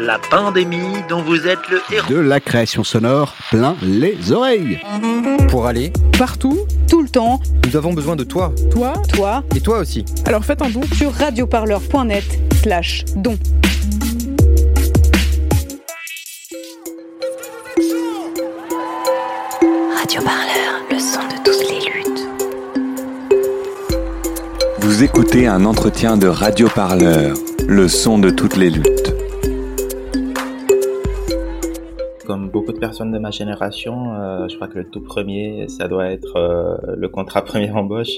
La pandémie dont vous êtes le héros. de la création sonore plein les oreilles. Pour aller, Partout, tout le temps, nous avons besoin de toi. toi. toi, Et toi aussi. Alors faites un don. sur radioparleur.net slash don. Radio Parleur, le son de toutes les luttes. Vous écoutez un entretien de Radio Parleur, le son de toutes les luttes. Comme beaucoup de personnes de ma génération, euh, je crois que le tout premier, ça doit être euh, le contrat première embauche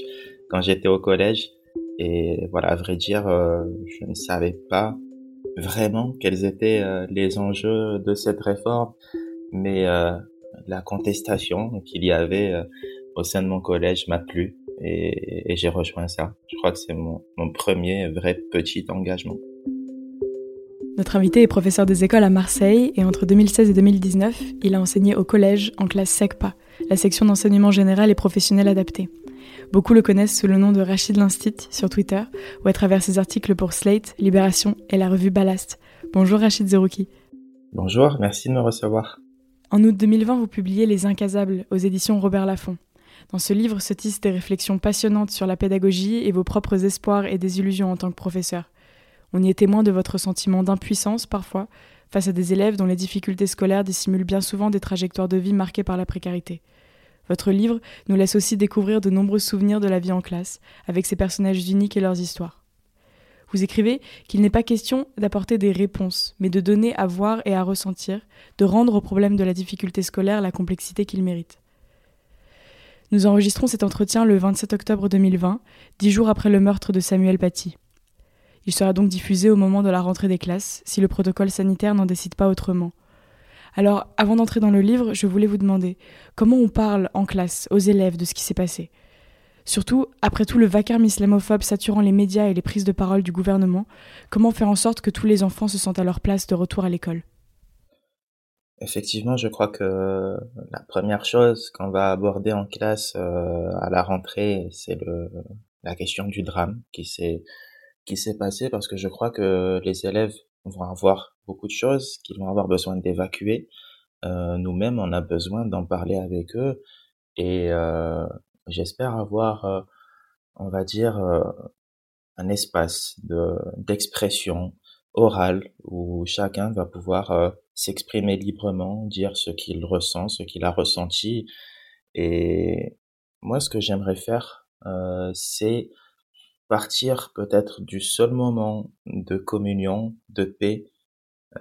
quand j'étais au collège. Et voilà, à vrai dire, euh, je ne savais pas vraiment quels étaient euh, les enjeux de cette réforme, mais euh, la contestation qu'il y avait euh, au sein de mon collège m'a plu et, et j'ai rejoint ça. Je crois que c'est mon, mon premier vrai petit engagement. Notre invité est professeur des écoles à Marseille et entre 2016 et 2019, il a enseigné au collège en classe SECPA, la section d'enseignement général et professionnel adapté. Beaucoup le connaissent sous le nom de Rachid Linstit sur Twitter ou à travers ses articles pour Slate, Libération et la revue Ballast. Bonjour Rachid Zerouki. Bonjour, merci de me recevoir. En août 2020, vous publiez Les Incasables aux éditions Robert Laffont. Dans ce livre se tissent des réflexions passionnantes sur la pédagogie et vos propres espoirs et désillusions en tant que professeur. On y est témoin de votre sentiment d'impuissance parfois face à des élèves dont les difficultés scolaires dissimulent bien souvent des trajectoires de vie marquées par la précarité. Votre livre nous laisse aussi découvrir de nombreux souvenirs de la vie en classe, avec ses personnages uniques et leurs histoires. Vous écrivez qu'il n'est pas question d'apporter des réponses, mais de donner à voir et à ressentir, de rendre au problème de la difficulté scolaire la complexité qu'il mérite. Nous enregistrons cet entretien le 27 octobre 2020, dix jours après le meurtre de Samuel Paty. Il sera donc diffusé au moment de la rentrée des classes, si le protocole sanitaire n'en décide pas autrement. Alors, avant d'entrer dans le livre, je voulais vous demander comment on parle en classe aux élèves de ce qui s'est passé? Surtout, après tout le vacarme islamophobe saturant les médias et les prises de parole du gouvernement, comment faire en sorte que tous les enfants se sentent à leur place de retour à l'école? Effectivement, je crois que la première chose qu'on va aborder en classe euh, à la rentrée, c'est la question du drame qui s'est qui s'est passé parce que je crois que les élèves vont avoir beaucoup de choses qu'ils vont avoir besoin d'évacuer. Euh, Nous-mêmes, on a besoin d'en parler avec eux et euh, j'espère avoir, euh, on va dire, euh, un espace de d'expression orale où chacun va pouvoir euh, s'exprimer librement, dire ce qu'il ressent, ce qu'il a ressenti. Et moi, ce que j'aimerais faire, c'est partir peut-être du seul moment de communion, de paix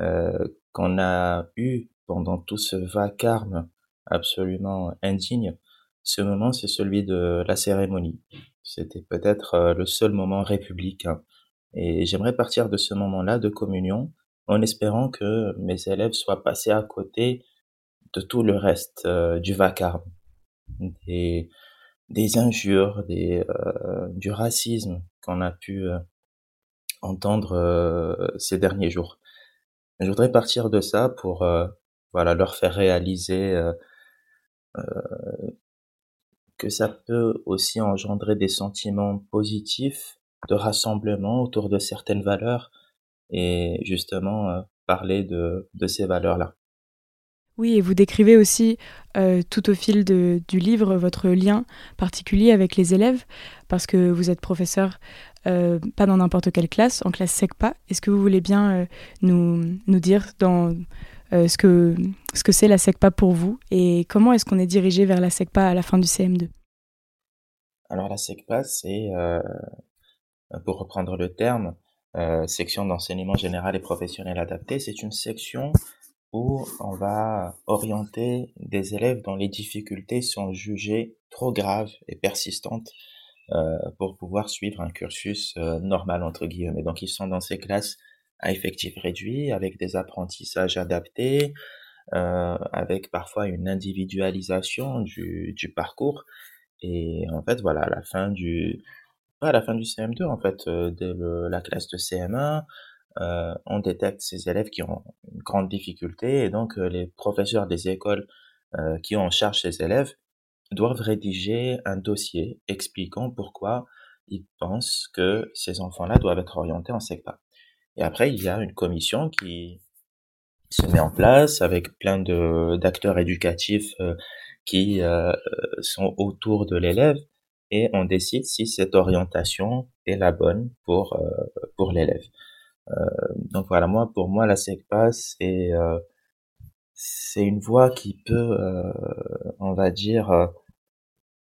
euh, qu'on a eu pendant tout ce vacarme absolument indigne. Ce moment, c'est celui de la cérémonie. C'était peut-être euh, le seul moment républicain. Et j'aimerais partir de ce moment-là de communion en espérant que mes élèves soient passés à côté de tout le reste euh, du vacarme, des injures, des, euh, du racisme qu'on a pu euh, entendre euh, ces derniers jours. Je voudrais partir de ça pour euh, voilà leur faire réaliser euh, euh, que ça peut aussi engendrer des sentiments positifs de rassemblement autour de certaines valeurs et justement parler de, de ces valeurs-là. Oui, et vous décrivez aussi euh, tout au fil du livre votre lien particulier avec les élèves, parce que vous êtes professeur euh, pas dans n'importe quelle classe, en classe SECPA. Est-ce que vous voulez bien euh, nous, dire dans, ce que ce que c'est la SECPA pour vous et comment est-ce qu'on est dirigé vers la SECPA à la fin du CM2 Alors la SECPA, c'est, pour reprendre le terme, section d'enseignement général et professionnel adapté, c'est une section où on va orienter des élèves dont les difficultés sont jugées trop graves et persistantes euh, pour pouvoir suivre un cursus euh, normal entre guillemets. Donc ils sont dans ces classes à effectif réduit avec des apprentissages adaptés, euh, avec parfois une individualisation du, parcours. Et en fait, voilà, à la fin du, à la fin du CM2, en fait, dès la classe de CM1, euh, on détecte ces élèves qui ont une grande difficulté et donc euh, les professeurs des écoles euh, qui ont en charge ces élèves doivent rédiger un dossier expliquant pourquoi ils pensent que ces enfants-là doivent être orientés en SECPA. Et après, il y a une commission qui se met en place avec plein de d'acteurs éducatifs euh, qui euh, sont autour de l'élève et on décide si cette orientation est la bonne pour pour l'élève. Donc voilà, moi pour moi la SECPA c'est c'est une voie qui peut, on va dire,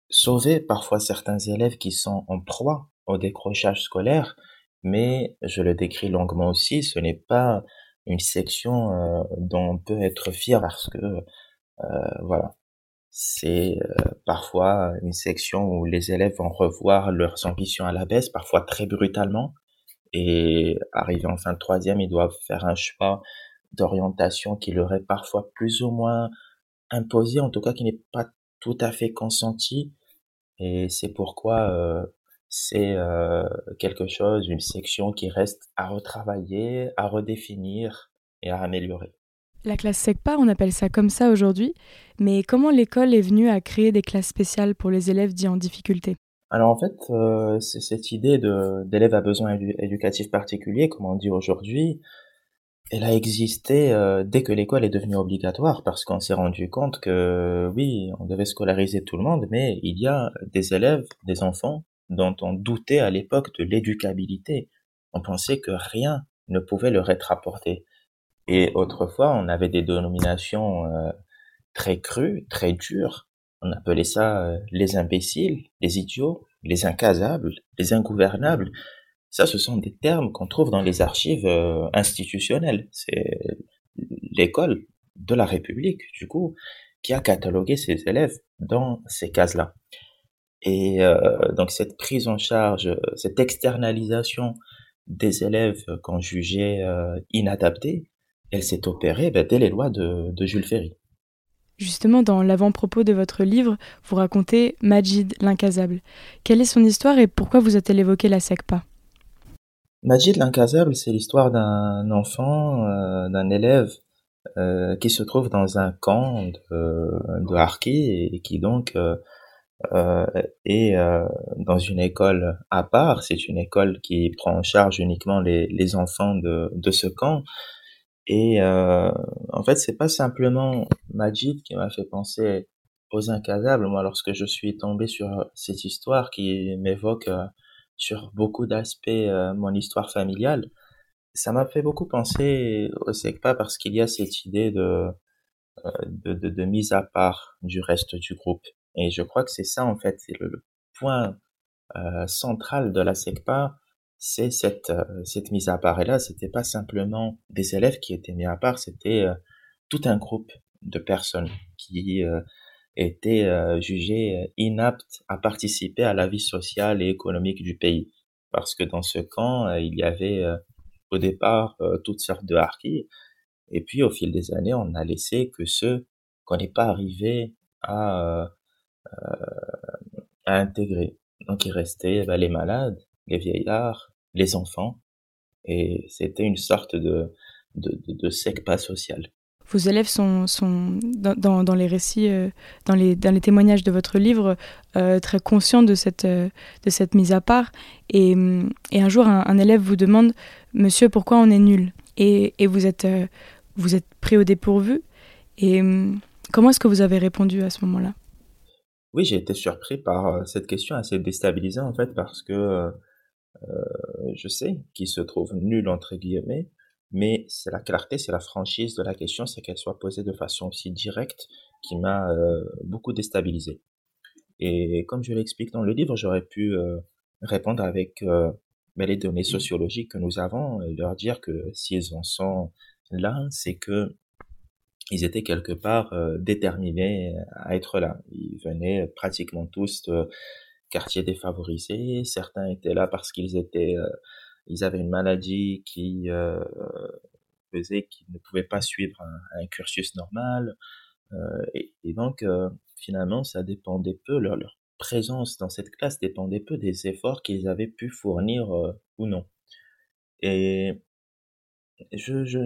sauver parfois certains élèves qui sont en proie au décrochage scolaire, mais je le décris longuement aussi, ce n'est pas une section euh, dont on peut être fier parce que euh, voilà, c'est euh, parfois une section où les élèves vont revoir leurs ambitions à la baisse, parfois très brutalement, et arrivé en fin de troisième, ils doivent faire un choix d'orientation qui leur est parfois plus ou moins imposé, en tout cas qui n'est pas tout à fait consenti, et c'est pourquoi euh, c'est euh, quelque chose, une section qui reste à retravailler, à redéfinir et à améliorer. La classe SECPA, on appelle ça comme ça aujourd'hui, mais comment l'école est venue à créer des classes spéciales pour les élèves dits en difficulté? Alors en fait, euh, c'est cette idée d'élèves à besoins éducatifs particuliers, comme on dit aujourd'hui, elle a existé euh, dès que l'école est devenue obligatoire parce qu'on s'est rendu compte que oui, on devait scolariser tout le monde, mais il y a des élèves, des enfants dont on doutait à l'époque de l'éducabilité. On pensait que rien ne pouvait leur être apporté. Et autrefois, on avait des dénominations euh, très crues, très dures. On appelait ça euh, les imbéciles, les idiots, les incasables, les ingouvernables. Ça, ce sont des termes qu'on trouve dans les archives euh, institutionnelles. C'est l'école de la République, du coup, qui a catalogué ses élèves dans ces cases-là. Et euh, donc cette prise en charge, cette externalisation des élèves qu'on jugeait euh, inadaptés, elle s'est opérée ben, dès les lois de, de Jules Ferry. Justement, dans l'avant-propos de votre livre, vous racontez Majid l'incasable. Quelle est son histoire et pourquoi vous a-t-elle évoqué la SECPA Majid l'incasable, c'est l'histoire d'un enfant, euh, d'un élève euh, qui se trouve dans un camp de, de Harki et qui donc euh, est dans une école à part. C'est une école qui prend en charge uniquement les, enfants de ce camp. Et euh, en fait, c'est pas simplement Majid qui m'a fait penser aux incasables. Moi, lorsque je suis tombé sur cette histoire qui m'évoque sur beaucoup d'aspects euh, mon histoire familiale. Ça m'a fait beaucoup penser au SECPA parce qu'il y a cette idée de, euh, de, de, de, mise à part du reste du groupe. Et je crois que c'est ça, en fait, c'est le, point euh, central de la SECPA, c'est cette, euh, cette mise à part. Et là, c'était pas simplement des élèves qui étaient mis à part, c'était euh, tout un groupe de personnes qui étaient euh, jugés euh, inaptes à participer à la vie sociale et économique du pays. Parce que dans ce camp, il y avait au départ toutes sortes de harkis. Et puis au fil des années, on a laissé que ceux qu'on n'est pas arrivé à, à intégrer. Donc il restait bah, les malades, les vieillards, les enfants. Et c'était une sorte de, de, de, de secpa vos élèves sont, sont dans, dans, les récits, euh, dans, les, dans les témoignages de votre livre, euh, très conscients de cette, euh, de cette mise à part. Et, et un jour, un, un, élève vous demande Monsieur, pourquoi on est nul? Et, et, vous, êtes, vous êtes pris au dépourvu. Et comment est-ce que vous avez répondu à ce moment-là? Oui, j'ai été surpris par cette question assez déstabilisante, en fait, parce que je sais qu'il se trouve nul, entre guillemets mais c'est la clarté, c'est la franchise de la question, c'est qu'elle soit posée de façon aussi directe qui m'a euh, beaucoup déstabilisé. Et comme je l'explique dans le livre, j'aurais pu euh, répondre avec euh, les données sociologiques que nous avons et leur dire que s'ils en sont là, c'est que ils étaient quelque part euh, déterminés à être là. Ils venaient pratiquement tous quartiers défavorisés. Certains étaient là parce qu'ils étaient ils avaient une maladie qui euh, faisait qu'ils ne pouvaient pas suivre un, cursus normal. Et, et, donc, finalement, ça dépendait peu, leur, leur, présence dans cette classe dépendait peu des efforts qu'ils avaient pu fournir ou non. Et je, je,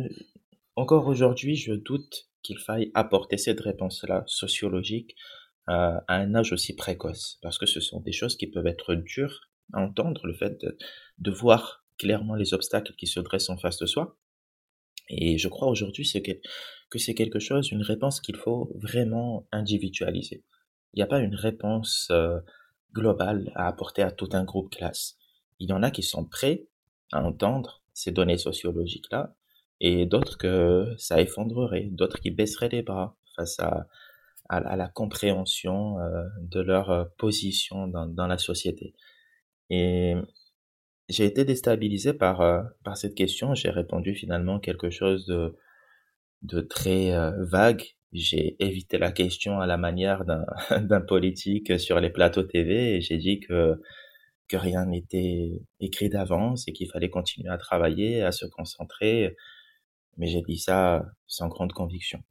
encore aujourd'hui, je doute qu'il faille apporter cette réponse-là sociologique à un âge aussi précoce, parce que ce sont des choses qui peuvent être dures à entendre, le fait de, voir clairement les obstacles qui se dressent en face de soi. Et je crois aujourd'hui que, que c'est quelque chose, une réponse qu'il faut vraiment individualiser. Il n'y a pas une réponse euh, globale à apporter à tout un groupe classe. Il y en a qui sont prêts à entendre ces données sociologiques-là, et d'autres que ça effondrerait, d'autres qui baisseraient les bras face à, à, la compréhension euh, de leur euh, position dans, dans la société. Et j'ai été déstabilisé par, euh, par cette question. J'ai répondu finalement quelque chose de, de très vague. J'ai évité la question à la manière d'un politique sur les plateaux TV et j'ai dit que, que rien n'était écrit d'avance et qu'il fallait continuer à travailler, à se concentrer. Mais j'ai dit ça sans grande conviction.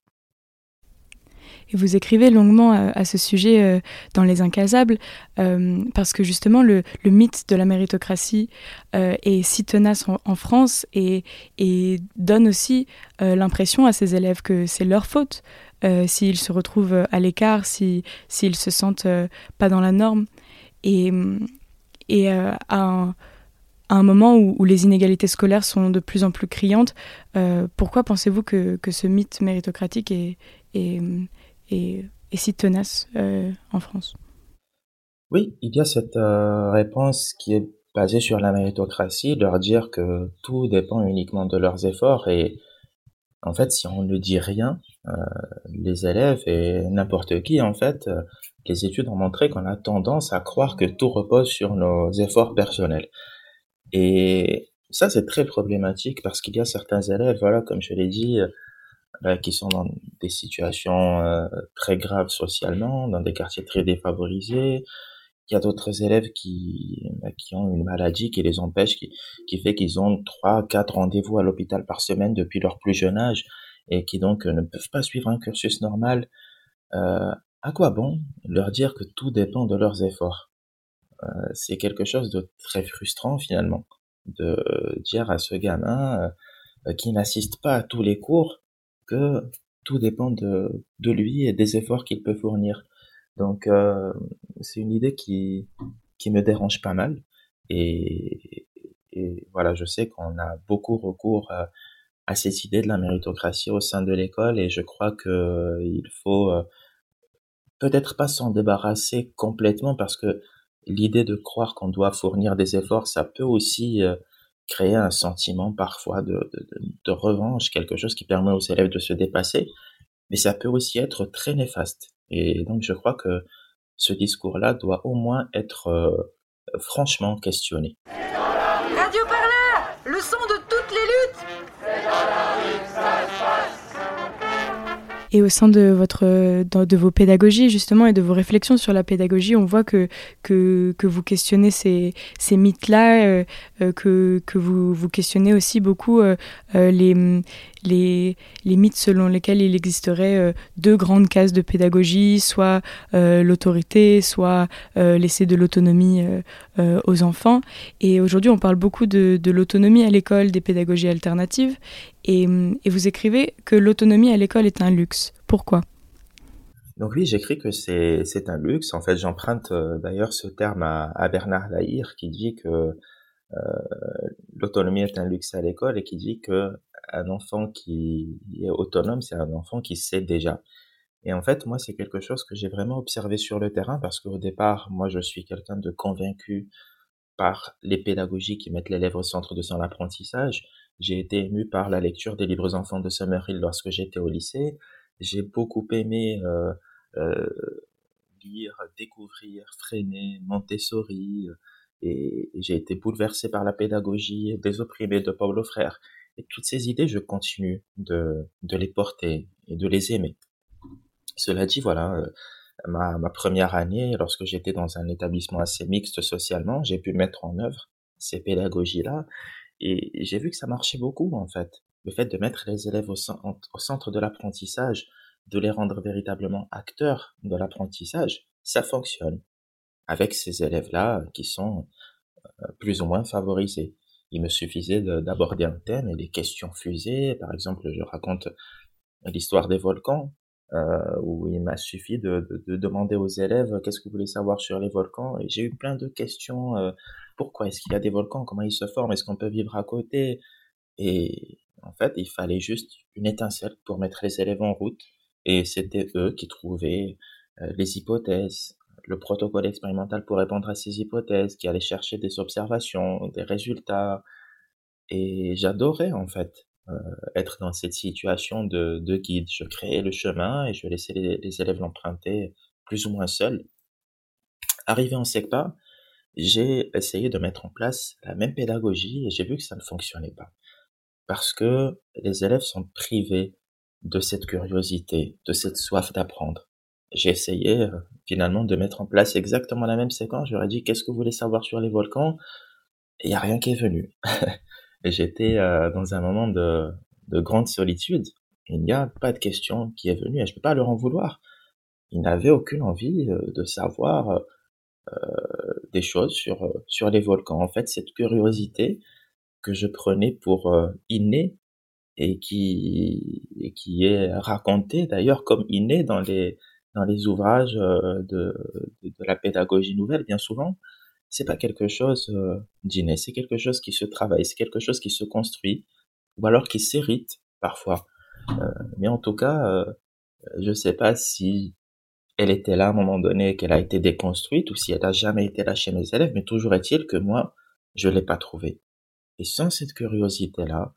Et vous écrivez longuement euh, à, ce sujet euh, dans Les Incasables, euh, parce que justement le, mythe de la méritocratie est si tenace en, France et, donne aussi l'impression à ces élèves que c'est leur faute s'ils se retrouvent à l'écart, s'ils si, se sentent pas dans la norme. Et, à un moment où, les inégalités scolaires sont de plus en plus criantes, pourquoi pensez-vous que, ce mythe méritocratique est, et, si tenace euh, en France Oui, il y a cette euh, réponse qui est basée sur la méritocratie, leur dire que tout dépend uniquement de leurs efforts et en fait, si on ne dit rien, euh, les élèves et n'importe qui, en fait, les études ont montré qu'on a tendance à croire que tout repose sur nos efforts personnels. Et ça, c'est très problématique parce qu'il y a certains élèves, voilà, comme je l'ai dit, euh, qui sont dans des situations euh, très graves socialement, dans des quartiers très défavorisés. Il y a d'autres élèves qui, bah, qui ont une maladie qui les empêche, qui, qui fait qu'ils ont trois, quatre rendez-vous à l'hôpital par semaine depuis leur plus jeune âge et qui donc ne peuvent pas suivre un cursus normal. Euh, à quoi bon leur dire que tout dépend de leurs efforts? Euh, C'est quelque chose de très frustrant finalement de dire à ce gamin euh, qui n'assiste pas à tous les cours tout dépend de, lui et des efforts qu'il peut fournir. Donc euh, c'est une idée qui, qui me dérange pas mal. Et, voilà, je sais qu'on a beaucoup recours à, à, cette idée de la méritocratie au sein de l'école et je crois que il faut euh, peut-être pas s'en débarrasser complètement parce que l'idée de croire qu'on doit fournir des efforts, ça peut aussi euh, créer un sentiment parfois de, de, revanche, quelque chose qui permet aux élèves de se dépasser, mais ça peut aussi être très néfaste. Et donc je crois que ce discours-là doit au moins être euh, franchement questionné. Et au sein de, votre, de, vos pédagogies, justement, et de vos réflexions sur la pédagogie, on voit que, que, que vous questionnez ces, ces mythes-là, euh, euh, que, que vous, vous questionnez aussi beaucoup euh, les, les, mythes selon lesquels il existerait deux grandes cases de pédagogie, soit l'autorité, soit laisser de l'autonomie aux enfants. Et aujourd'hui, on parle beaucoup de, l'autonomie à l'école, des pédagogies alternatives. Et, vous écrivez que l'autonomie à l'école est un luxe. Pourquoi? Donc oui, j'écris que c'est un luxe. En fait, j'emprunte euh, d'ailleurs ce terme à, Bernard Lahire qui dit que euh, l'autonomie est un luxe à l'école et qui dit que un enfant qui est autonome, c'est un enfant qui sait déjà. Et en fait, moi, c'est quelque chose que j'ai vraiment observé sur le terrain parce qu'au départ, moi, je suis quelqu'un de convaincu par les pédagogies qui mettent l'élève au centre de son apprentissage. J'ai été ému par la lecture des livres enfants de Summerhill lorsque j'étais au lycée. J'ai beaucoup aimé euh, euh, lire, découvrir, freiner, Montessori, euh, et, j'ai été bouleversé par la pédagogie des opprimés de Paulo Frère. Et toutes ces idées, je continue de, de les porter et de les aimer. Cela dit, voilà, euh, ma, ma première année, lorsque j'étais dans un établissement assez mixte socialement, j'ai pu mettre en œuvre ces pédagogies-là et j'ai vu que ça marchait beaucoup, en fait. le fait de mettre les élèves au, au centre de l'apprentissage, de les rendre véritablement acteurs de l'apprentissage, ça fonctionne avec ces élèves-là qui sont euh, plus ou moins favorisés. Il me suffisait d'aborder un thème et les questions fusées. Par exemple, je raconte l'histoire des volcans, euh, où il m'a suffi de, de, demander aux élèves qu'est-ce que vous voulez savoir sur les volcans? Et j'ai eu plein de questions. Euh, pourquoi est-ce qu'il y a des volcans? Comment ils se forment? Est-ce qu'on peut vivre à côté? Et en fait, il fallait juste une étincelle pour mettre les élèves en route. Et c'était eux qui trouvaient euh, les hypothèses, le protocole expérimental pour répondre à ces hypothèses, qui allaient chercher des observations, des résultats. Et j'adorais en fait euh, être dans cette situation de, de, guide. Je créais le chemin et je laissais les, les élèves l'emprunter plus ou moins seuls. Arrivé en SECPA, j'ai essayé de mettre en place la même pédagogie et j'ai vu que ça ne fonctionnait pas. Parce que les élèves sont privés de cette curiosité, de cette soif d'apprendre. J'ai essayé euh, finalement de mettre en place exactement la même séquence. J'aurais dit qu'est-ce que vous voulez savoir sur les volcans? Il n'y a rien qui est venu. j'étais euh, dans un moment de, de grande solitude. Il n'y a pas de question qui est venue et je ne peux pas leur en vouloir. Ils n'avaient aucune envie euh, de savoir des choses sur, les volcans. En fait, cette curiosité que je prenais pour innée et qui, est raconté d'ailleurs comme inné dans les, dans les ouvrages euh, de, de, la pédagogie nouvelle, bien souvent, c'est pas quelque chose euh, d'inné, c'est quelque chose qui se travaille, c'est quelque chose qui se construit, ou alors qui s'hérite parfois. Euh, mais en tout cas, euh, je sais pas si elle était là à un moment donné, qu'elle a été déconstruite, ou si elle a jamais été là chez mes élèves, mais toujours est-il que moi, je l'ai pas trouvée. Et sans cette curiosité-là,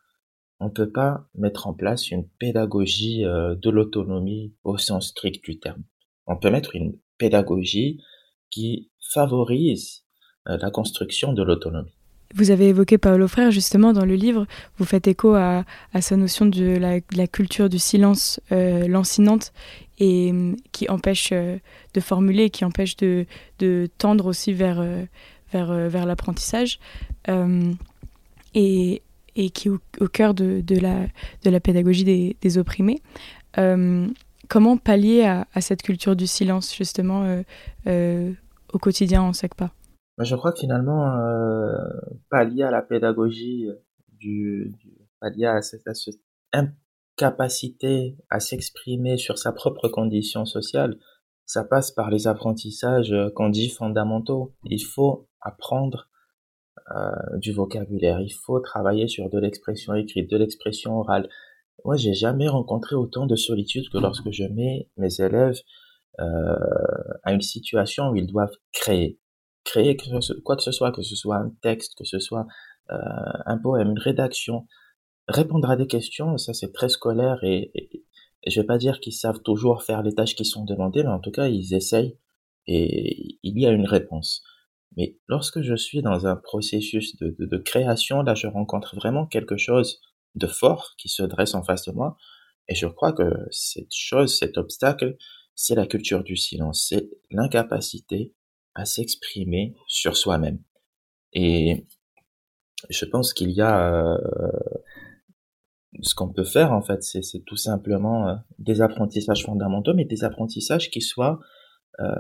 on ne peut pas mettre en place une pédagogie euh, de l'autonomie au sens strict du terme. On peut mettre une pédagogie qui favorise euh, la construction de l'autonomie. Vous avez évoqué Paolo Frère justement dans le livre, vous faites écho à, sa notion de la, culture du silence euh, lancinante et qui empêche de formuler, qui empêche de, tendre aussi vers, vers, vers l'apprentissage. et et qui est au, cœur de, la, pédagogie des, opprimés. Euh, comment pallier à, cette culture du silence, justement, euh, euh, au quotidien en SECPA Je crois que finalement, pallier à la pédagogie, du, pallier à cette, à cette incapacité à s'exprimer sur sa propre condition sociale, ça passe par les apprentissages qu'on dit fondamentaux. Il faut apprendre euh, du vocabulaire. Il faut travailler sur de l'expression écrite, de l'expression orale. Moi, j'ai jamais rencontré autant de solitude que lorsque je mets mes élèves euh, à une situation où ils doivent créer, créer quoi que ce soit, que ce soit un texte, que ce soit euh, un poème, une rédaction, répondre à des questions. Ça, c'est très scolaire et, et, et je vais pas dire qu'ils savent toujours faire les tâches qui sont demandées, mais en tout cas, ils essayent et il y a une réponse. Mais lorsque je suis dans un processus de, création, là, je rencontre vraiment quelque chose de fort qui se dresse en face de moi. Et je crois que cette chose, cet obstacle, c'est la culture du silence, c'est l'incapacité à s'exprimer sur soi-même. Et je pense qu'il y a euh, ce qu'on peut faire en fait, c'est tout simplement euh, des apprentissages fondamentaux, mais des apprentissages qui soient euh,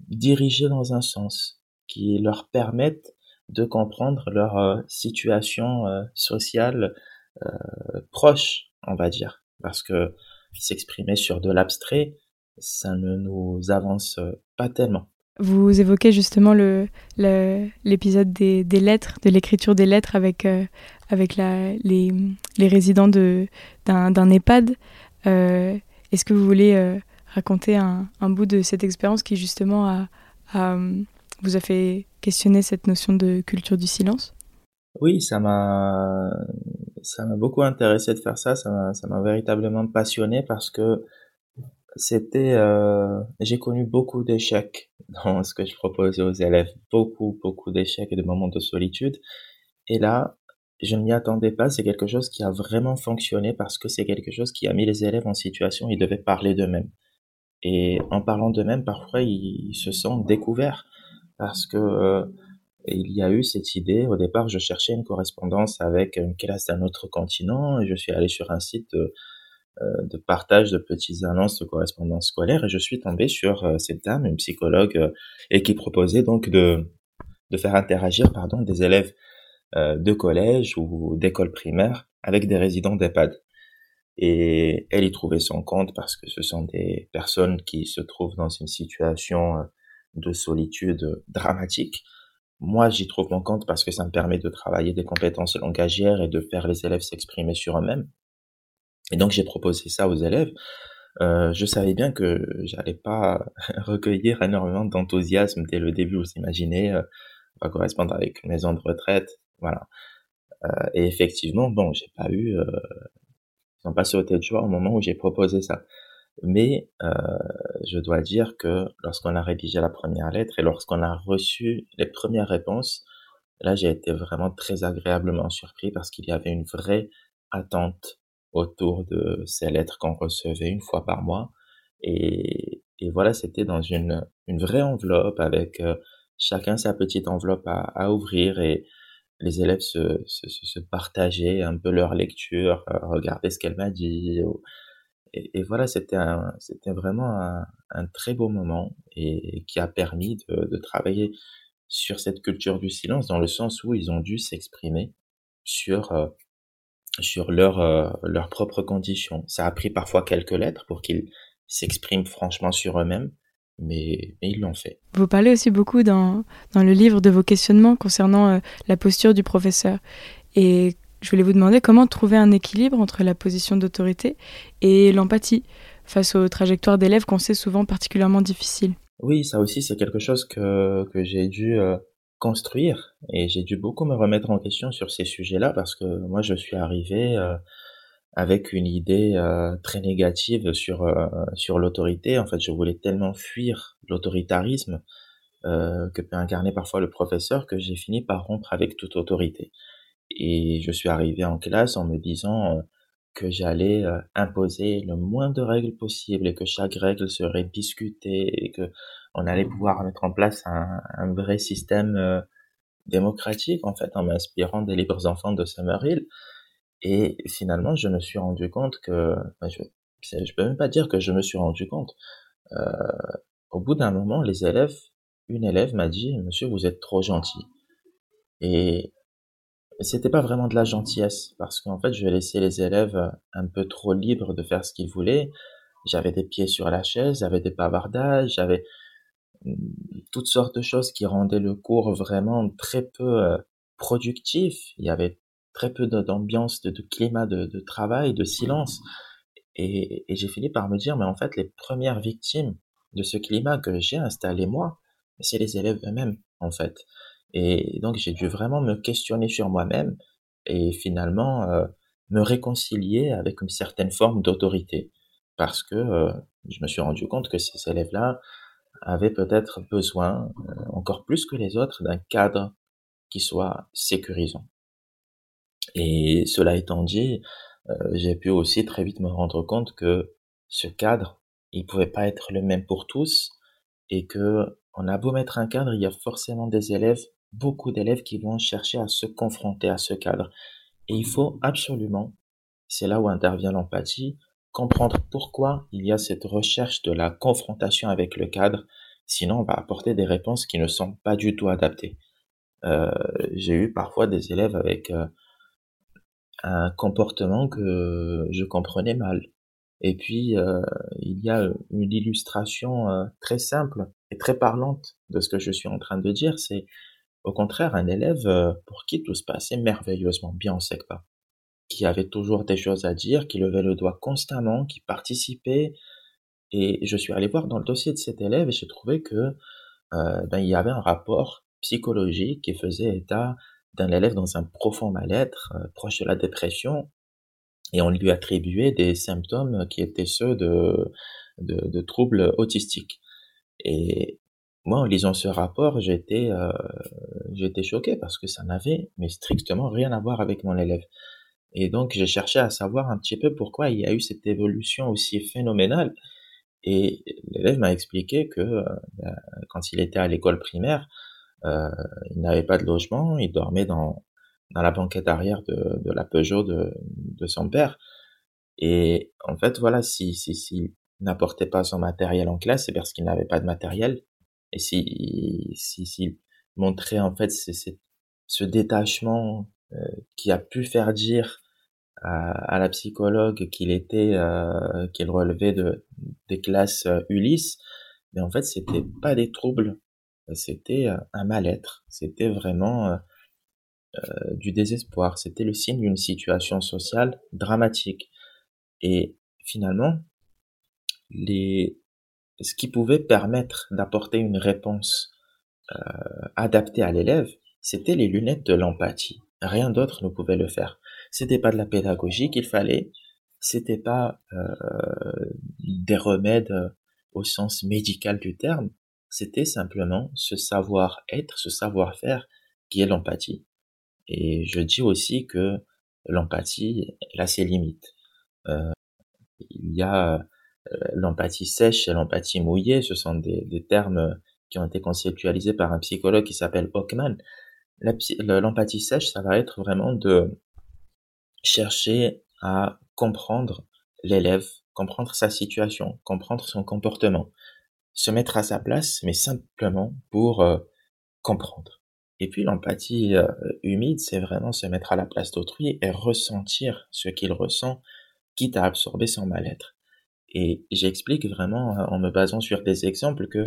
dirigés dans un sens, qui leur permettent de comprendre leur euh, situation euh, sociale euh, proche, on va dire. Parce que s'exprimer sur de l'abstrait, ça ne nous avance pas tellement. Vous évoquez justement le, l'épisode des, lettres, de l'écriture des lettres avec, avec la, les, les, résidents de, d'un, EHPAD. est-ce que vous voulez raconter un, bout de cette expérience qui justement a, vous a fait questionner cette notion de culture du silence? Oui, ça m'a ça m'a beaucoup intéressé de faire ça, ça m'a véritablement passionné parce que c'était euh, j'ai connu beaucoup d'échecs dans ce que je proposais aux élèves, beaucoup beaucoup d'échecs et de moments de solitude. Et là je ne m'y attendais pas, c'est quelque chose qui a vraiment fonctionné parce que c'est quelque chose qui a mis les élèves en situation, ils devaient parler d'eux-mêmes. Et en parlant d'eux-mêmes, parfois ils se sentent découverts parce que euh, il y a eu cette idée. Au départ, je cherchais une correspondance avec une classe d'un autre continent et je suis allé sur un site de, euh, de partage de petites annonces de correspondance scolaire et je suis tombé sur euh, cette dame, une psychologue, euh, et qui proposait donc de, de faire interagir pardon, des élèves de collège ou d'école primaire avec des résidents d'EHPAD. Et elle y trouvait son compte parce que ce sont des personnes qui se trouvent dans une situation de solitude dramatique. Moi, j'y trouve mon compte parce que ça me permet de travailler des compétences langagières et de faire les élèves s'exprimer sur eux-mêmes. Et donc, j'ai proposé ça aux élèves. Euh, je savais bien que j'allais pas recueillir énormément d'enthousiasme dès le début. Vous imaginez, euh, va correspondre avec une maison de retraite, voilà. Euh, et effectivement, bon, j'ai pas eu, euh, ils ont pas sauté de joie au moment où j'ai proposé ça. Mais euh, je dois dire que lorsqu'on a rédigé la première lettre et lorsqu'on a reçu les premières réponses, là j'ai été vraiment très agréablement surpris parce qu'il y avait une vraie attente autour de ces lettres qu'on recevait une fois par mois. Et, voilà, c'était dans une, vraie enveloppe avec euh, chacun sa petite enveloppe à, ouvrir et les élèves se, partageaient un peu leur lecture, euh, regarder ce qu'elle m'a dit, et, voilà, c'était vraiment un, très beau moment et, qui a permis de, travailler sur cette culture du silence dans le sens où ils ont dû s'exprimer sur euh, sur leurs euh, leurs propres conditions. Ça a pris parfois quelques lettres pour qu'ils s'expriment franchement sur eux-mêmes, mais, mais ils l'ont fait. Vous parlez aussi beaucoup dans, dans le livre de vos questionnements concernant euh, la posture du professeur. Et je voulais vous demander comment trouver un équilibre entre la position d'autorité et l'empathie face aux trajectoires d'élèves qu'on sait souvent particulièrement difficiles. Oui, ça aussi c'est quelque chose que, que j'ai dû euh, construire et j'ai dû beaucoup me remettre en question sur ces sujets-là parce que moi je suis arrivé euh, avec une idée euh, très négative sur sur l'autorité. En fait, je voulais tellement fuir l'autoritarisme que peut incarner parfois le professeur que j'ai fini par rompre avec toute autorité. Et je suis arrivé en classe en me disant euh, que j'allais euh, imposer le moins de règles possible et que chaque règle serait discutée et que on allait pouvoir mettre en place un, vrai système euh, démocratique en fait en m'inspirant des libres enfants de Summerhill. Et finalement je me suis rendu compte que je je peux même pas dire que je me suis rendu compte. Au bout d'un moment les élèves une élève m'a dit monsieur vous êtes trop gentil et c'était pas vraiment de la gentillesse parce qu'en fait, je laissais les élèves euh, un peu trop libres de faire ce qu'ils voulaient. J'avais des pieds sur la chaise, j'avais des bavardages, j'avais mm, toutes sortes de choses qui rendaient le cours vraiment très peu euh, productif. Il y avait très peu d'ambiance, de, climat de, travail, de silence. Et j'ai fini par me dire, mais en fait, les premières victimes de ce climat que j'ai installé moi, c'est les élèves eux-mêmes, en fait. Et donc j'ai dû vraiment me questionner sur moi-même et finalement euh, me réconcilier avec une certaine forme d'autorité parce que euh, je me suis rendu compte que ces élèves-là avaient peut-être besoin, euh, encore plus que les autres, d'un cadre qui soit sécurisant. Et cela étant dit, j'ai pu aussi très vite me rendre compte que ce cadre, il pouvait pas être le même pour tous et que on a beau mettre un cadre, il y a forcément des élèves beaucoup d'élèves qui vont chercher à se confronter à ce cadre. Et il faut absolument, c'est là où intervient l'empathie, comprendre pourquoi il y a cette recherche de la confrontation avec le cadre, sinon on va apporter des réponses qui ne sont pas du tout adaptées. Euh, J'ai eu parfois des élèves avec euh, un comportement que je comprenais mal. Et puis, euh, il y a une illustration euh, très simple et très parlante de ce que je suis en train de dire, c'est au contraire, un élève euh, pour qui tout se passait merveilleusement bien en SECPA, qui avait toujours des choses à dire, qui levait le doigt constamment, qui participait. Et je suis allé voir dans le dossier de cet élève et j'ai trouvé que euh, ben, il y avait un rapport psychologique qui faisait état d'un élève dans un profond mal-être, euh, proche de la dépression, et on lui attribuait des symptômes qui étaient ceux de, de, de troubles autistiques. Et, moi, en lisant ce rapport, j'étais euh, j'étais choqué parce que ça n'avait mais strictement rien à voir avec mon élève. Et donc, j'ai cherché à savoir un petit peu pourquoi il y a eu cette évolution aussi phénoménale. Et l'élève m'a expliqué que euh, ben, quand il était à l'école primaire, Euh, il n'avait pas de logement, il dormait dans, dans la banquette arrière de, de la Peugeot de, de son père. Et en fait, voilà, si, si, si n'apportait pas son matériel en classe, c'est parce qu'il n'avait pas de matériel. Et si, si, si montrait en fait c'est, ce détachement euh, qui a pu faire dire à, à la psychologue qu'il était, euh, qu'il relevait de des classes euh, Ulysse, mais en fait c'était pas des troubles, c'était euh, un mal-être, c'était vraiment euh, du désespoir, c'était le signe d'une situation sociale dramatique. Et finalement, les, ce qui pouvait permettre d'apporter une réponse euh, adaptée à l'élève, c'était les lunettes de l'empathie. Rien d'autre ne pouvait le faire. C'était pas de la pédagogie qu'il fallait, c'était pas euh, des remèdes au sens médical du terme, c'était simplement ce savoir-être, ce savoir-faire qui est l'empathie. Et je dis aussi que l'empathie, elle a ses limites. Euh, il y a l'empathie sèche et l'empathie mouillée, ce sont des, termes qui ont été conceptualisés par un psychologue qui s'appelle Hockman. L'empathie sèche, ça va être vraiment de chercher à comprendre l'élève, comprendre sa situation, comprendre son comportement, se mettre à sa place, mais simplement pour euh, comprendre. Et puis l'empathie euh, humide, c'est vraiment se mettre à la place d'autrui et ressentir ce qu'il ressent, quitte à absorber son mal-être. Et j'explique vraiment euh, en me basant sur des exemples que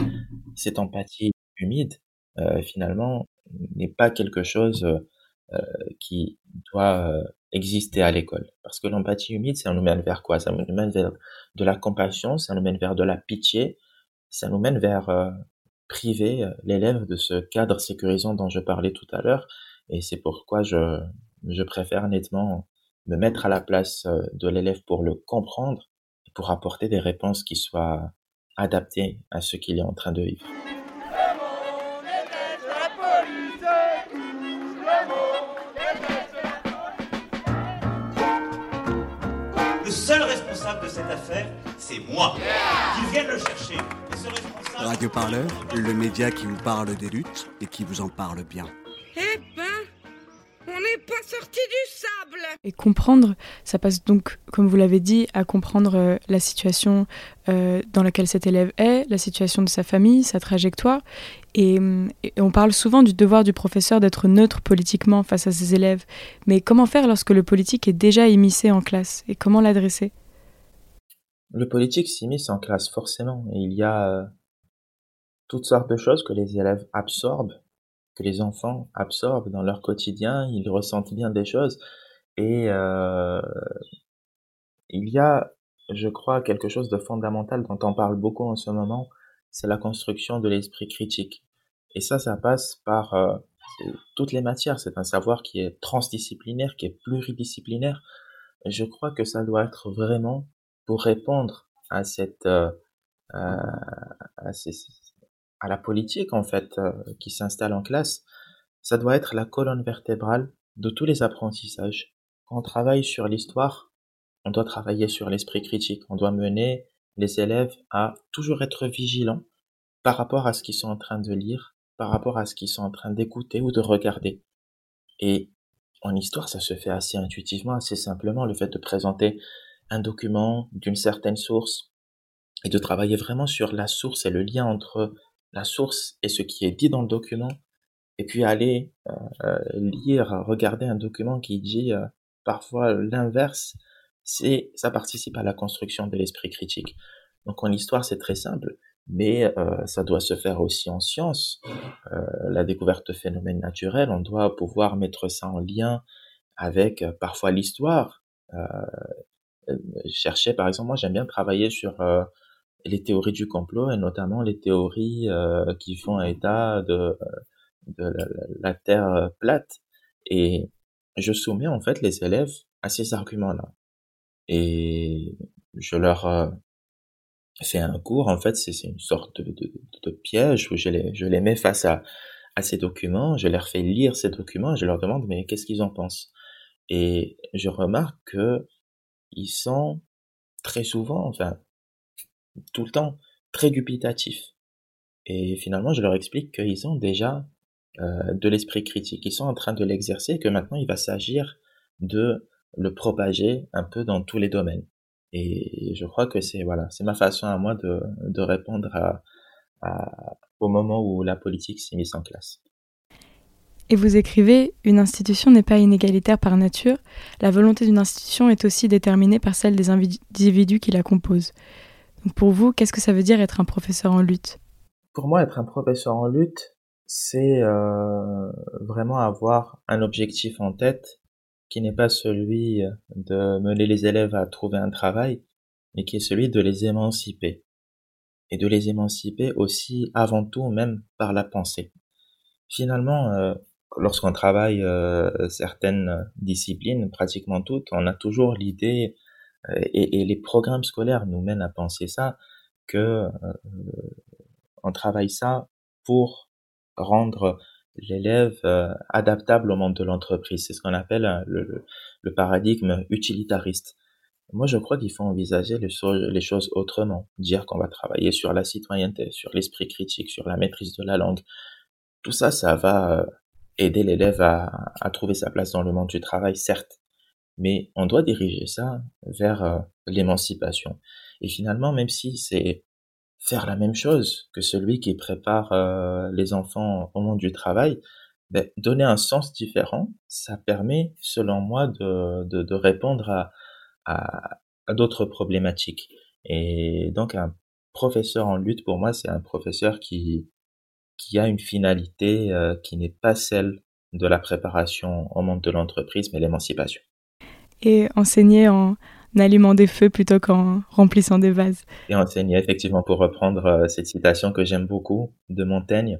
cette empathie humide, euh, finalement, n'est pas quelque chose euh, qui doit euh, exister à l'école. Parce que l'empathie humide, ça nous mène vers quoi? Ça nous mène vers de la compassion, ça nous mène vers de la pitié, ça nous mène vers euh, priver l'élève de ce cadre sécurisant dont je parlais tout à l'heure. Et c'est pourquoi je, je préfère nettement me mettre à la place de l'élève pour le comprendre pour apporter des réponses qui soient adaptées à ce qu'il est en train de vivre. Le seul responsable de cette affaire, c'est moi. Qu'ils viennent le chercher. Et ce responsable... Radio Parleur, le média qui vous parle des luttes et qui vous en parle bien. Eh n'est pas sorti du sable Et comprendre, ça passe donc, comme vous l'avez dit, à comprendre euh, la situation euh, dans laquelle cet élève est, la situation de sa famille, sa trajectoire. Et, et on parle souvent du devoir du professeur d'être neutre politiquement face à ses élèves. Mais comment faire lorsque le politique est déjà immiscé en classe? Et comment l'adresser? Le politique s'immisce en classe, forcément. Et il y a euh, toutes sortes de choses que les élèves absorbent que les enfants absorbent dans leur quotidien, ils ressentent bien des choses. Et euh, il y a, je crois, quelque chose de fondamental dont on parle beaucoup en ce moment, c'est la construction de l'esprit critique. Et ça, ça passe par euh, toutes les matières. C'est un savoir qui est transdisciplinaire, qui est pluridisciplinaire. Je crois que ça doit être vraiment pour répondre à cette euh, à ces, à la politique en fait euh, qui s'installe en classe, ça doit être la colonne vertébrale de tous les apprentissages. Quand on travaille sur l'histoire, on doit travailler sur l'esprit critique. On doit mener les élèves à toujours être vigilants par rapport à ce qu'ils sont en train de lire, par rapport à ce qu'ils sont en train d'écouter ou de regarder. Et en histoire, ça se fait assez intuitivement, assez simplement, le fait de présenter un document d'une certaine source et de travailler vraiment sur la source et le lien entre la source et ce qui est dit dans le document, et puis aller euh, lire, regarder un document qui dit euh, parfois l'inverse, c'est ça participe à la construction de l'esprit critique. Donc en histoire c'est très simple, mais euh, ça doit se faire aussi en sciences. Euh, la découverte de phénomènes naturels, on doit pouvoir mettre ça en lien avec euh, parfois l'histoire. Euh, chercher par exemple, moi j'aime bien travailler sur les théories du complot et notamment les théories euh, qui font état de, de la, Terre plate. Et je soumets en fait les élèves à ces arguments-là. Et je leur euh, fais un cours, en fait, c'est une sorte de, piège où je les, je les mets face à, à ces documents, je leur fais lire ces documents je leur demande mais qu'est-ce qu'ils en pensent? Et je remarque que ils sont très souvent, enfin, tout le temps très dubitatifs. Et finalement, je leur explique qu'ils ont déjà de l'esprit critique. Ils sont en train de l'exercer et que maintenant il va s'agir de le propager un peu dans tous les domaines. Et je crois que c'est voilà, c'est ma façon à moi de, de répondre au moment où la politique s'est mise en classe. Et vous écrivez, une institution n'est pas inégalitaire par nature, la volonté d'une institution est aussi déterminée par celle des individus qui la composent. Pour vous, qu'est-ce que ça veut dire être un professeur en lutte? Pour moi, être un professeur en lutte, c'est euh, vraiment avoir un objectif en tête qui n'est pas celui de mener les élèves à trouver un travail, mais qui est celui de les émanciper. Et de les émanciper aussi avant tout même par la pensée. Finalement, euh, lorsqu'on travaille euh, certaines disciplines, pratiquement toutes, on a toujours l'idée, euh, et, les programmes scolaires nous mènent à penser ça, que euh, on travaille ça pour rendre l'élève adaptable au monde de l'entreprise. C'est ce qu'on appelle le, le, paradigme utilitariste. Moi, je crois qu'il faut envisager les choses, autrement. Dire qu'on va travailler sur la citoyenneté, sur l'esprit critique, sur la maîtrise de la langue. Tout ça, ça va aider l'élève à, à, trouver sa place dans le monde du travail, certes, mais on doit diriger ça vers euh, l'émancipation. Et finalement, même si c'est faire la même chose que celui qui prépare euh, les enfants au monde du travail, ben, donner un sens différent, ça permet, selon moi, de, de, de répondre à, à, d'autres problématiques. Et donc, un professeur en lutte, pour moi, c'est un professeur qui, qui a une finalité euh, qui n'est pas celle de la préparation au monde de l'entreprise, mais l'émancipation. Et enseigner en allumant des feux plutôt qu'en remplissant des vases. Et enseigner, effectivement, pour reprendre euh, cette citation que j'aime beaucoup de Montaigne.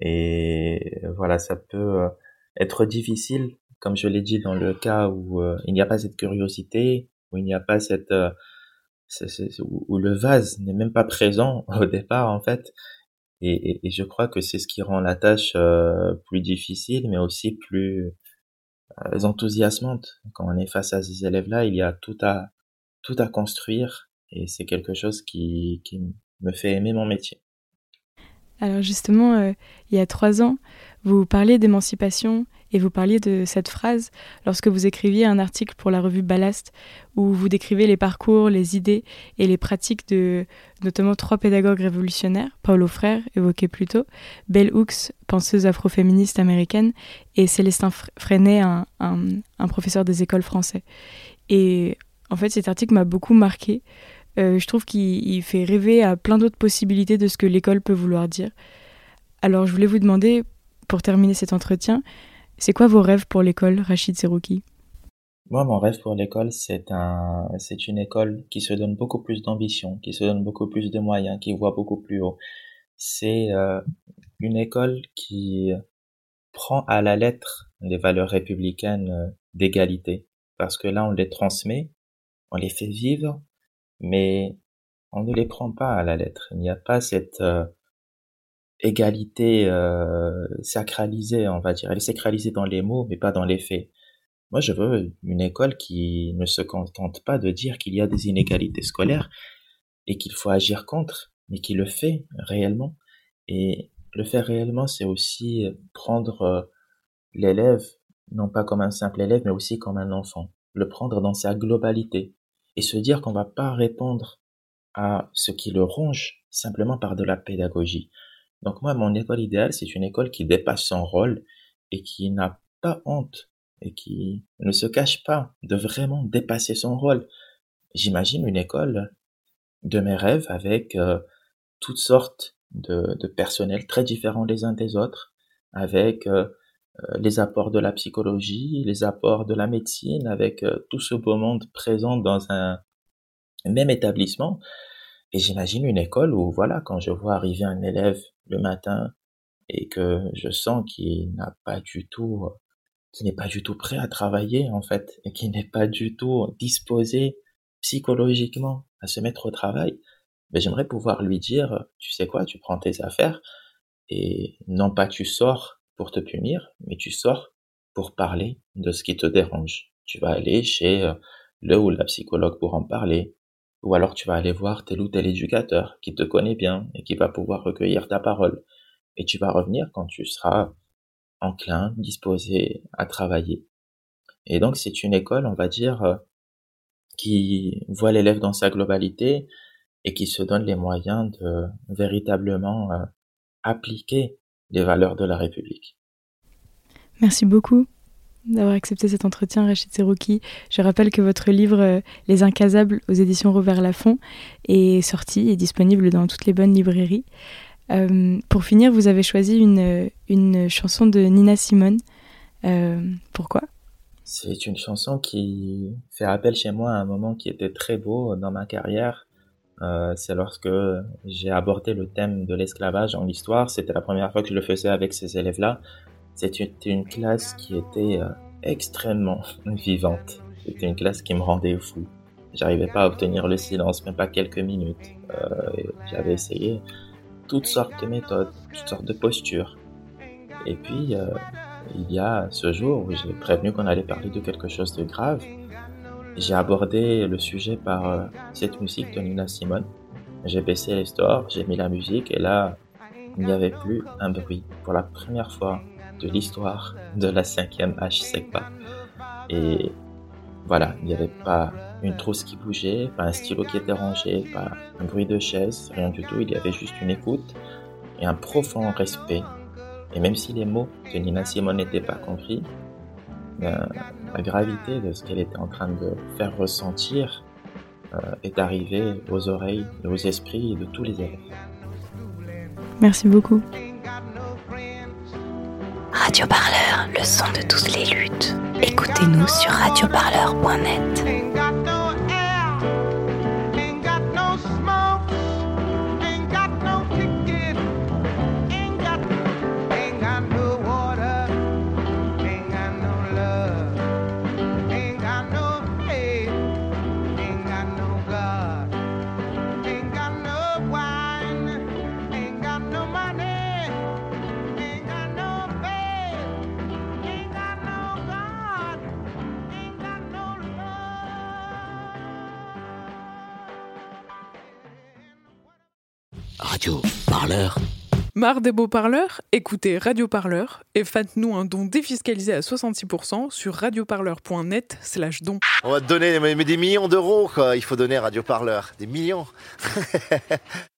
Et voilà, ça peut euh, être difficile, comme je l'ai dit, dans le cas où il n'y a pas cette curiosité, où il n'y a pas cette... où le vase n'est même pas présent au départ, en fait. Et, je crois que c'est ce qui rend la tâche euh, plus difficile, mais aussi plus euh, enthousiasmante. Quand on est face à ces élèves-là, il y a tout à tout à construire, et c'est quelque chose qui, qui me fait aimer mon métier. Alors justement, euh, il y a trois ans, vous parliez d'émancipation et vous parliez de cette phrase lorsque vous écriviez un article pour la revue Ballast où vous décrivez les parcours, les idées et les pratiques de notamment trois pédagogues révolutionnaires, Paulo Frère, évoqué plus tôt, Bell Hooks, penseuse afroféministe américaine, et Célestin Freinet, un, un, professeur des écoles français. Et en fait, cet article m'a beaucoup marqué. Euh, je trouve qu'il fait rêver à plein d'autres possibilités de ce que l'école peut vouloir dire. Alors, je voulais vous demander, pour terminer cet entretien, c'est quoi vos rêves pour l'école, Rachid Serouki Moi, mon rêve pour l'école, c'est un, c'est une école qui se donne beaucoup plus d'ambition, qui se donne beaucoup plus de moyens, qui voit beaucoup plus haut. C'est euh, une école qui prend à la lettre les valeurs républicaines euh, d'égalité, parce que là, on les transmet, on les fait vivre, mais on ne les prend pas à la lettre. Il n'y a pas cette euh, égalité euh, sacralisée, on va dire. Elle est sacralisée dans les mots, mais pas dans les faits. Moi, je veux une école qui ne se contente pas de dire qu'il y a des inégalités scolaires et qu'il faut agir contre, mais qui le fait réellement. Et le faire réellement, c'est aussi prendre euh, l'élève, non pas comme un simple élève, mais aussi comme un enfant. Le prendre dans sa globalité. Et se dire qu'on va pas répondre à ce qui le ronge simplement par de la pédagogie. Donc moi, mon école idéale, c'est une école qui dépasse son rôle et qui n'a pas honte et qui ne se cache pas de vraiment dépasser son rôle. J'imagine une école de mes rêves avec euh, toutes sortes de, personnels très différents les uns des autres, avec euh, euh, les apports de la psychologie, les apports de la médecine, avec tout ce beau monde présent dans un même établissement. Et j'imagine une école où, voilà, quand je vois arriver un élève le matin et que je sens qu'il n'a pas du tout, qu'il n'est pas du tout prêt à travailler, en fait, et qu'il n'est pas du tout disposé psychologiquement à se mettre au travail, mais j'aimerais pouvoir lui dire, tu sais quoi, tu prends tes affaires et non pas tu sors pour te punir, mais tu sors pour parler de ce qui te dérange. Tu vas aller chez euh, le ou la psychologue pour en parler, ou alors tu vas aller voir tel ou tel éducateur qui te connaît bien et qui va pouvoir recueillir ta parole. Et tu vas revenir quand tu seras enclins, disposés à travailler. Et donc c'est une école, on va dire, euh, qui voit l'élève dans sa globalité et qui se donne les moyens de véritablement euh, appliquer les valeurs de la République. Merci beaucoup d'avoir accepté cet entretien, Rachid Serouki. Je rappelle que votre livre euh, Les Incasables aux éditions Robert Laffont est sorti et disponible dans toutes les bonnes librairies. Euh, pour finir, vous avez choisi une, une chanson de Nina Simone. Euh, pourquoi? C'est une chanson qui fait appel chez moi à un moment qui était très beau dans ma carrière. Euh, c'est lorsque j'ai abordé le thème de l'esclavage en histoire. C'était la première fois que je le faisais avec ces élèves-là. C'était une classe qui était euh, extrêmement vivante. C'était une classe qui me rendait fou. J'arrivais pas à obtenir le silence, même pas quelques minutes. Euh, J'avais essayé toutes sortes de méthodes, toutes sortes de postures. Et puis, euh, il y a ce jour où j'ai prévenu qu'on allait parler de quelque chose de grave. J'ai abordé le sujet par cette musique de Nina Simone. J'ai baissé les stores, j'ai mis la musique et là, il n'y avait plus un bruit. Pour la première fois de l'histoire de la cinquième H SECPA. Et voilà, il n'y avait pas une trousse qui bougeait, pas un stylo qui était rangé, pas un bruit de chaise, rien du tout. Il y avait juste une écoute et un profond respect. Et même si les mots de Nina Simone n'étaient pas compris, ben, la gravité de ce qu'elle était en train de faire ressentir euh, est arrivée aux oreilles aux esprits de tous les élèves. Merci beaucoup. Radio Parleur, le son de toutes les luttes. Écoutez-nous sur radioparleur.net. Marre des beaux parleurs Écoutez Radio Parleur et faites-nous un don défiscalisé à 66% sur radioparleur.net slash don. On va te donner mais, des millions d'euros, quoi. Il faut donner Radio Parleur. Des millions.